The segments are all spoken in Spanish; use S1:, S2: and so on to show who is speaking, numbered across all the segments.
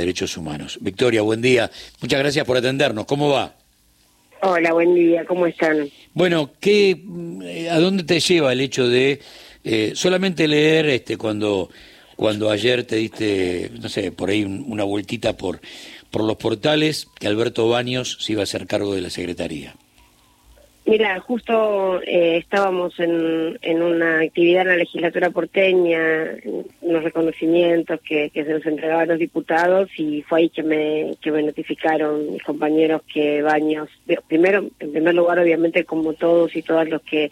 S1: Derechos Humanos. Victoria, buen día. Muchas gracias por atendernos. ¿Cómo va?
S2: Hola, buen día. ¿Cómo están?
S1: Bueno, ¿qué, ¿a dónde te lleva el hecho de eh, solamente leer este cuando cuando ayer te diste, no sé, por ahí una vueltita por por los portales que Alberto Baños se iba a hacer cargo de la secretaría?
S2: Mira, justo eh, estábamos en, en, una actividad en la legislatura porteña, unos reconocimientos que, que, se nos entregaban los diputados y fue ahí que me, que me notificaron mis compañeros que Baños, primero, en primer lugar, obviamente, como todos y todas los que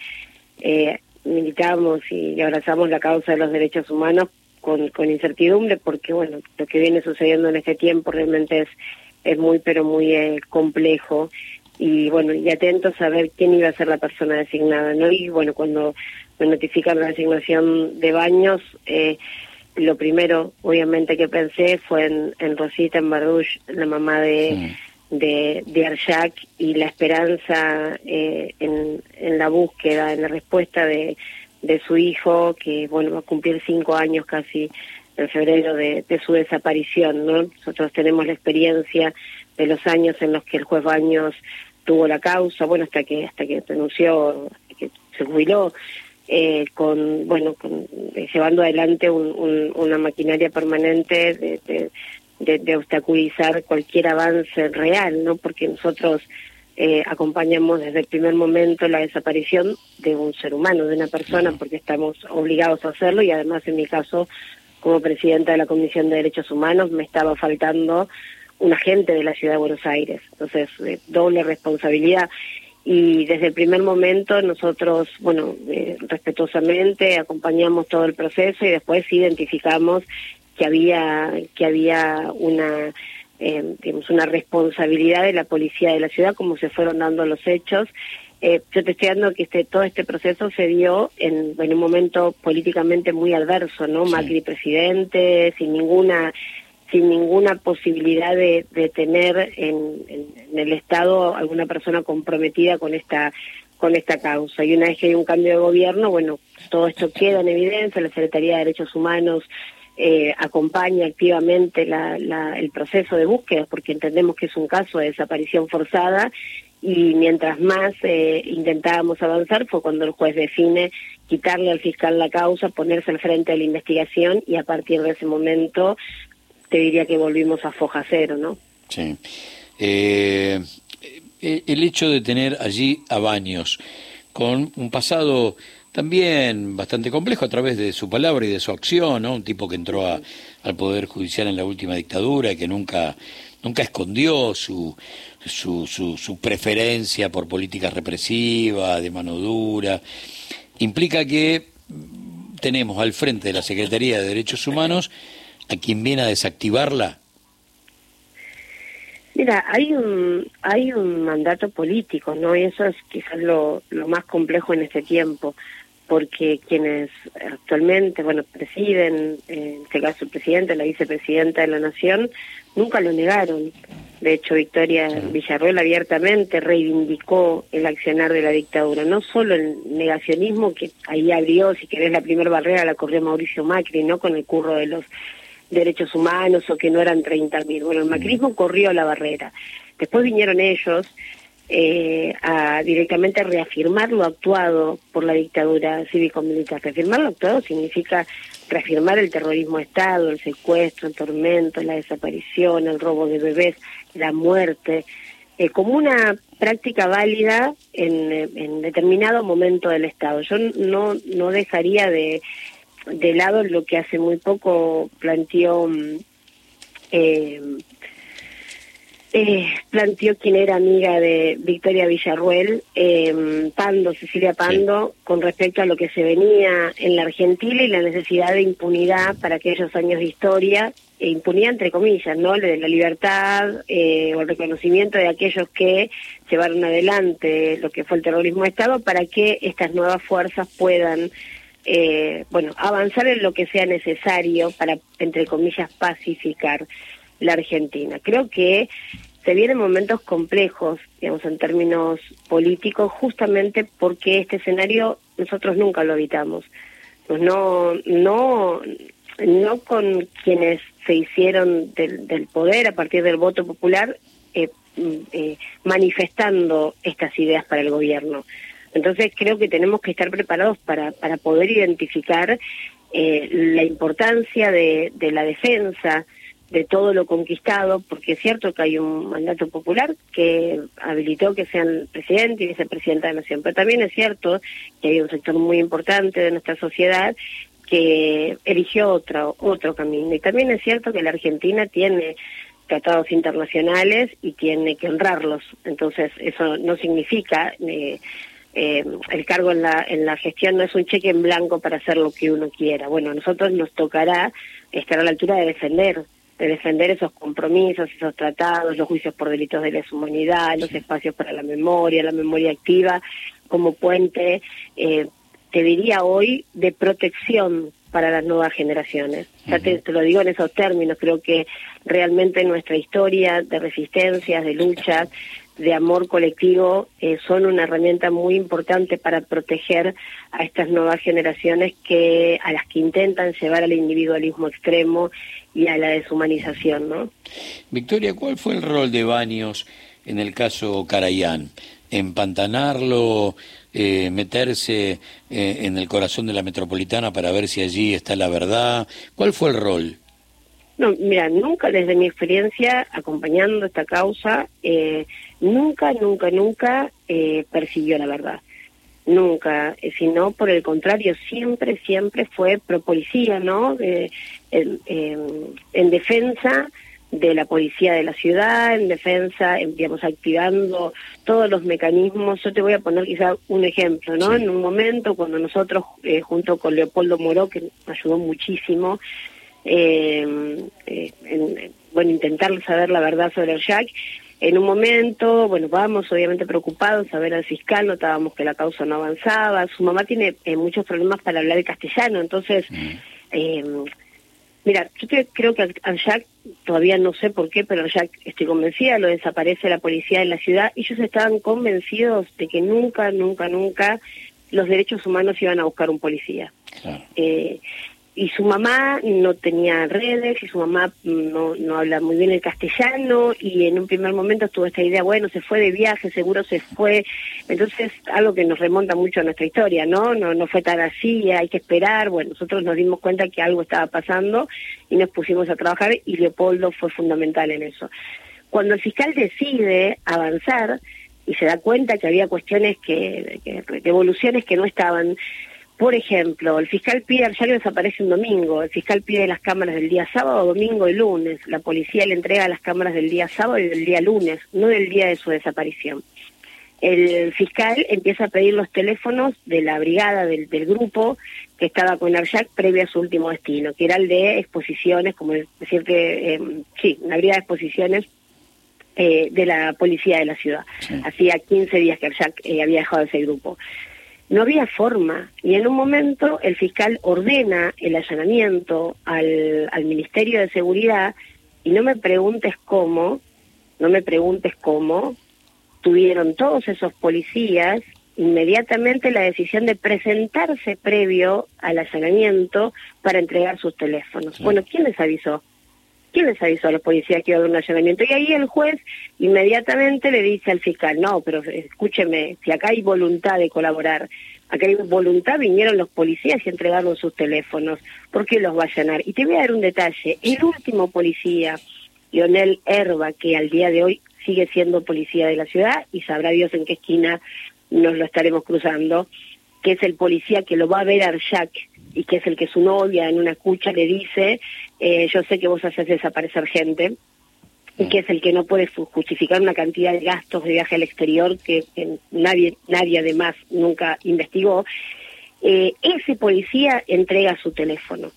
S2: eh, militamos y abrazamos la causa de los derechos humanos con, con incertidumbre, porque, bueno, lo que viene sucediendo en este tiempo realmente es, es muy, pero muy eh, complejo y bueno, y atentos a ver quién iba a ser la persona designada, ¿no? Y bueno, cuando me notifican la designación de baños, eh, lo primero, obviamente, que pensé fue en, en Rosita, en Bardush, la mamá de, de, de Arjak, y la esperanza eh, en, en la búsqueda, en la respuesta de, de su hijo, que bueno, va a cumplir cinco años casi en febrero de, de su desaparición, ¿no? Nosotros tenemos la experiencia de los años en los que el juez Baños tuvo la causa, bueno, hasta que hasta que renunció, que se jubiló, eh, con, bueno, con, eh, llevando adelante un, una maquinaria permanente de, de, de, obstaculizar cualquier avance real, ¿no? Porque nosotros eh, acompañamos desde el primer momento la desaparición de un ser humano, de una persona, porque estamos obligados a hacerlo y además en mi caso, como presidenta de la Comisión de Derechos Humanos, me estaba faltando un agente de la ciudad de Buenos Aires. Entonces, eh, doble responsabilidad. Y desde el primer momento nosotros, bueno, eh, respetuosamente acompañamos todo el proceso y después identificamos que había, que había una, eh, digamos, una responsabilidad de la policía de la ciudad, como se fueron dando los hechos. Eh, yo te estoy dando que este, todo este proceso se dio en, en un momento políticamente muy adverso, ¿no? Macri presidente, sin ninguna sin ninguna posibilidad de, de tener en, el Estado alguna persona comprometida con esta con esta causa. Y una vez que hay un cambio de gobierno, bueno, todo esto queda en evidencia, la Secretaría de Derechos Humanos eh, acompaña activamente la, la, el proceso de búsqueda, porque entendemos que es un caso de desaparición forzada y mientras más eh, intentábamos avanzar fue cuando el juez define quitarle al fiscal la causa, ponerse al frente de la investigación y a partir de ese momento te diría que volvimos a foja cero, ¿no?
S1: Sí. Eh, eh, el hecho de tener allí a Baños, con un pasado también bastante complejo a través de su palabra y de su acción, ¿no? Un tipo que entró a, al Poder Judicial en la última dictadura y que nunca, nunca escondió su, su, su, su preferencia por políticas represivas, de mano dura, implica que tenemos al frente de la Secretaría de Derechos Humanos a quien viene a desactivarla?
S2: Mira, hay un hay un mandato político, ¿no? Y eso es quizás lo, lo más complejo en este tiempo, porque quienes actualmente, bueno, presiden, en este caso el presidente, la vicepresidenta de la Nación, nunca lo negaron. De hecho, Victoria Villarroel abiertamente reivindicó el accionar de la dictadura, no solo el negacionismo que ahí abrió, si querés, la primera barrera la corrió Mauricio Macri, ¿no? Con el curro de los derechos humanos o que no eran 30.000. Bueno, el macrismo corrió la barrera. Después vinieron ellos eh, a directamente reafirmar lo actuado por la dictadura cívico-militar. Reafirmar lo actuado significa reafirmar el terrorismo de Estado, el secuestro, el tormento, la desaparición, el robo de bebés, la muerte, eh, como una práctica válida en, en determinado momento del Estado. Yo no, no dejaría de de lado lo que hace muy poco planteó mm, eh, eh, planteó quien era amiga de Victoria Villarruel, eh, Pando, Cecilia Pando, con respecto a lo que se venía en la Argentina y la necesidad de impunidad para aquellos años de historia, e impunidad entre comillas, ¿no? De la libertad eh, o el reconocimiento de aquellos que llevaron adelante lo que fue el terrorismo de Estado para que estas nuevas fuerzas puedan eh, bueno, avanzar en lo que sea necesario para, entre comillas, pacificar la Argentina. Creo que se vienen momentos complejos, digamos, en términos políticos, justamente porque este escenario nosotros nunca lo evitamos. Pues no, no, no con quienes se hicieron del, poder a partir del voto popular, eh, mm, eh, manifestando estas ideas para el gobierno. Entonces creo que tenemos que estar preparados para, para poder identificar eh, la importancia de, de la defensa, de todo lo conquistado, porque es cierto que hay un mandato popular que habilitó que sean presidente y vicepresidenta de la nación, pero también es cierto que hay un sector muy importante de nuestra sociedad que eligió otro, otro camino. Y también es cierto que la Argentina tiene tratados internacionales y tiene que honrarlos. Entonces, eso no significa... Eh, eh, el cargo en la, en la gestión no es un cheque en blanco para hacer lo que uno quiera. Bueno, a nosotros nos tocará estar a la altura de defender de defender esos compromisos, esos tratados, los juicios por delitos de lesa humanidad, los espacios para la memoria, la memoria activa, como puente, eh, te diría hoy, de protección para las nuevas generaciones. Ya te, lo digo en esos términos, creo que realmente nuestra historia de resistencias, de luchas, de amor colectivo eh, son una herramienta muy importante para proteger a estas nuevas generaciones que a las que intentan llevar al individualismo extremo y a la deshumanización, ¿no?
S1: Victoria, ¿cuál fue el rol de Baños en el caso Carayán? ¿Empantanarlo, eh, meterse eh, en el corazón de la metropolitana para ver si allí está la verdad? ¿Cuál fue el rol?
S2: No, mira, nunca desde mi experiencia acompañando esta causa, eh, nunca, nunca, nunca eh, persiguió la verdad. Nunca, eh, sino por el contrario, siempre, siempre fue pro policía, ¿no? en defensa de la policía de la ciudad, en defensa, digamos, activando todos los mecanismos. Yo te voy a poner quizá un ejemplo, ¿no? En un momento cuando nosotros, junto con Leopoldo Moró, que ayudó muchísimo, eh, eh bueno, intentar saber la verdad sobre el Jack. En un momento, bueno, vamos obviamente preocupados a ver al fiscal, notábamos que la causa no avanzaba, su mamá tiene eh, muchos problemas para hablar el castellano, entonces, mm. eh, mira, yo creo que al Jack, todavía no sé por qué, pero al Jack estoy convencida, lo desaparece la policía de la ciudad, y ellos estaban convencidos de que nunca, nunca, nunca los derechos humanos iban a buscar un policía. Eh, y su mamá no tenía redes y su mamá no, no habla muy bien el castellano y en un primer momento tuvo esta idea, bueno, se fue de viaje, seguro se fue. Entonces, algo que nos remonta mucho a nuestra historia, ¿no? No, no fue tan así, hay que esperar. Bueno, nosotros nos dimos cuenta que algo estaba pasando y nos pusimos a trabajar y Leopoldo fue fundamental en eso. Cuando el fiscal decide avanzar y se da cuenta que había cuestiones que, que evoluciones que no estaban por ejemplo, el fiscal pide, ya que desaparece un domingo, el fiscal pide las cámaras del día sábado, domingo y lunes. La policía le entrega las cámaras del día sábado y del día lunes, no del día de su desaparición. El fiscal empieza a pedir los teléfonos de la brigada del, grupo que estaba con Arjac previo a su último destino, que era el de exposiciones, como decir que, em, sí, una brigada de exposiciones eh, de la policía de la ciudad. Hacía 15 días que Arjac eh, había dejado ese grupo. No había forma y en un momento el fiscal ordena el allanamiento al, al Ministerio de Seguridad y no me preguntes cómo, no me preguntes cómo, tuvieron todos esos policías inmediatamente la decisión de presentarse previo al allanamiento para entregar sus teléfonos. Bueno, ¿quién les avisó? ¿Quién les avisó a los policías que iba a haber un allanamiento? Y ahí el juez inmediatamente le dice al fiscal, no, pero escúcheme, si acá hay voluntad de colaborar, acá hay voluntad, vinieron los policías y entregaron sus teléfonos, ¿por qué los va a allanar? Y te voy a dar un detalle, el último policía, Leonel Herba, que al día de hoy sigue siendo policía de la ciudad y sabrá Dios en qué esquina nos lo estaremos cruzando, que es el policía que lo va a ver Arjac y que es el que su novia en una escucha le dice, eh, yo sé que vos haces desaparecer gente, y que es el que no puede justificar una cantidad de gastos de viaje al exterior que, nadie, nadie además nunca investigó, eh, ese policía entrega su teléfono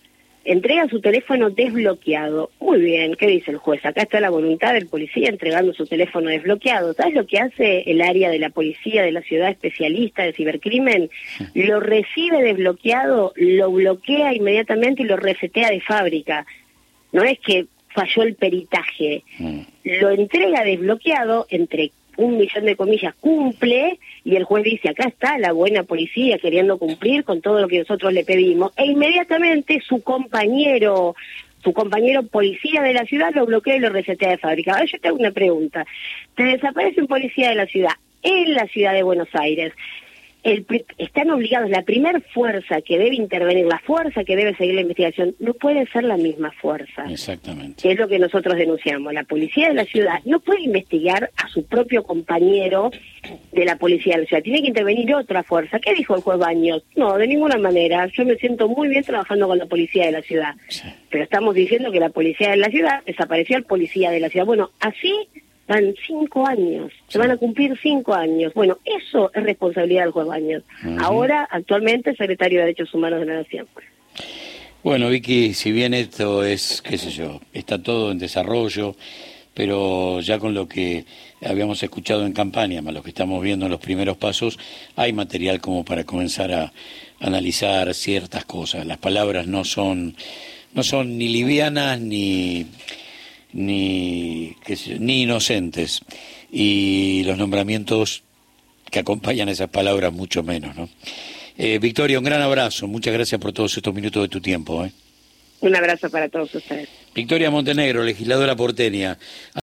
S2: entrega su teléfono desbloqueado. Muy bien, ¿qué dice el juez? Acá está la voluntad del policía entregando su teléfono desbloqueado. ¿Sabes lo que hace el área de la policía de la ciudad especialista de cibercrimen? Lo recibe desbloqueado, lo bloquea inmediatamente y lo resetea de fábrica. No es que falló el peritaje. Mm. Lo entrega desbloqueado entre un millón de comillas, cumple y el juez dice, acá está la buena policía queriendo cumplir con todo lo que nosotros le pedimos, e inmediatamente su compañero su compañero policía de la ciudad lo bloquea y lo resetea de fábrica. Ahora yo te hago una pregunta. Te desaparece un policía de la ciudad en la ciudad de Buenos Aires están obligados, la primer fuerza que debe intervenir, la fuerza que debe seguir la investigación, no puede ser la misma fuerza.
S1: Exactamente.
S2: Que es lo que nosotros denunciamos. La policía de la ciudad no puede investigar a su propio compañero de la policía de la ciudad. Tiene que intervenir otra fuerza. ¿Qué dijo el juez Baños? No, de ninguna manera. Yo me siento muy bien trabajando con la policía de la ciudad. Pero estamos diciendo que la policía de la ciudad desapareció al policía de la ciudad. Bueno, así van cinco años, se van a cumplir cinco años. Bueno, eso es responsabilidad del juez Baños. Ahora, actualmente, secretario de Derechos Humanos de la Nación.
S1: Bueno, Vicky, si bien esto es, qué sé yo, está todo en desarrollo, pero ya con lo que habíamos escuchado en campaña, más lo que estamos viendo en los primeros pasos, hay material como para comenzar a analizar ciertas cosas. Las palabras no son, no son ni livianas ni ni, ni inocentes. Y los nombramientos que acompañan esas palabras mucho menos, ¿no? Eh, Victoria, un gran abrazo. Muchas gracias por todos estos minutos de tu tiempo. ¿eh?
S2: Un abrazo para todos ustedes.
S1: Victoria Montenegro, legisladora porteña.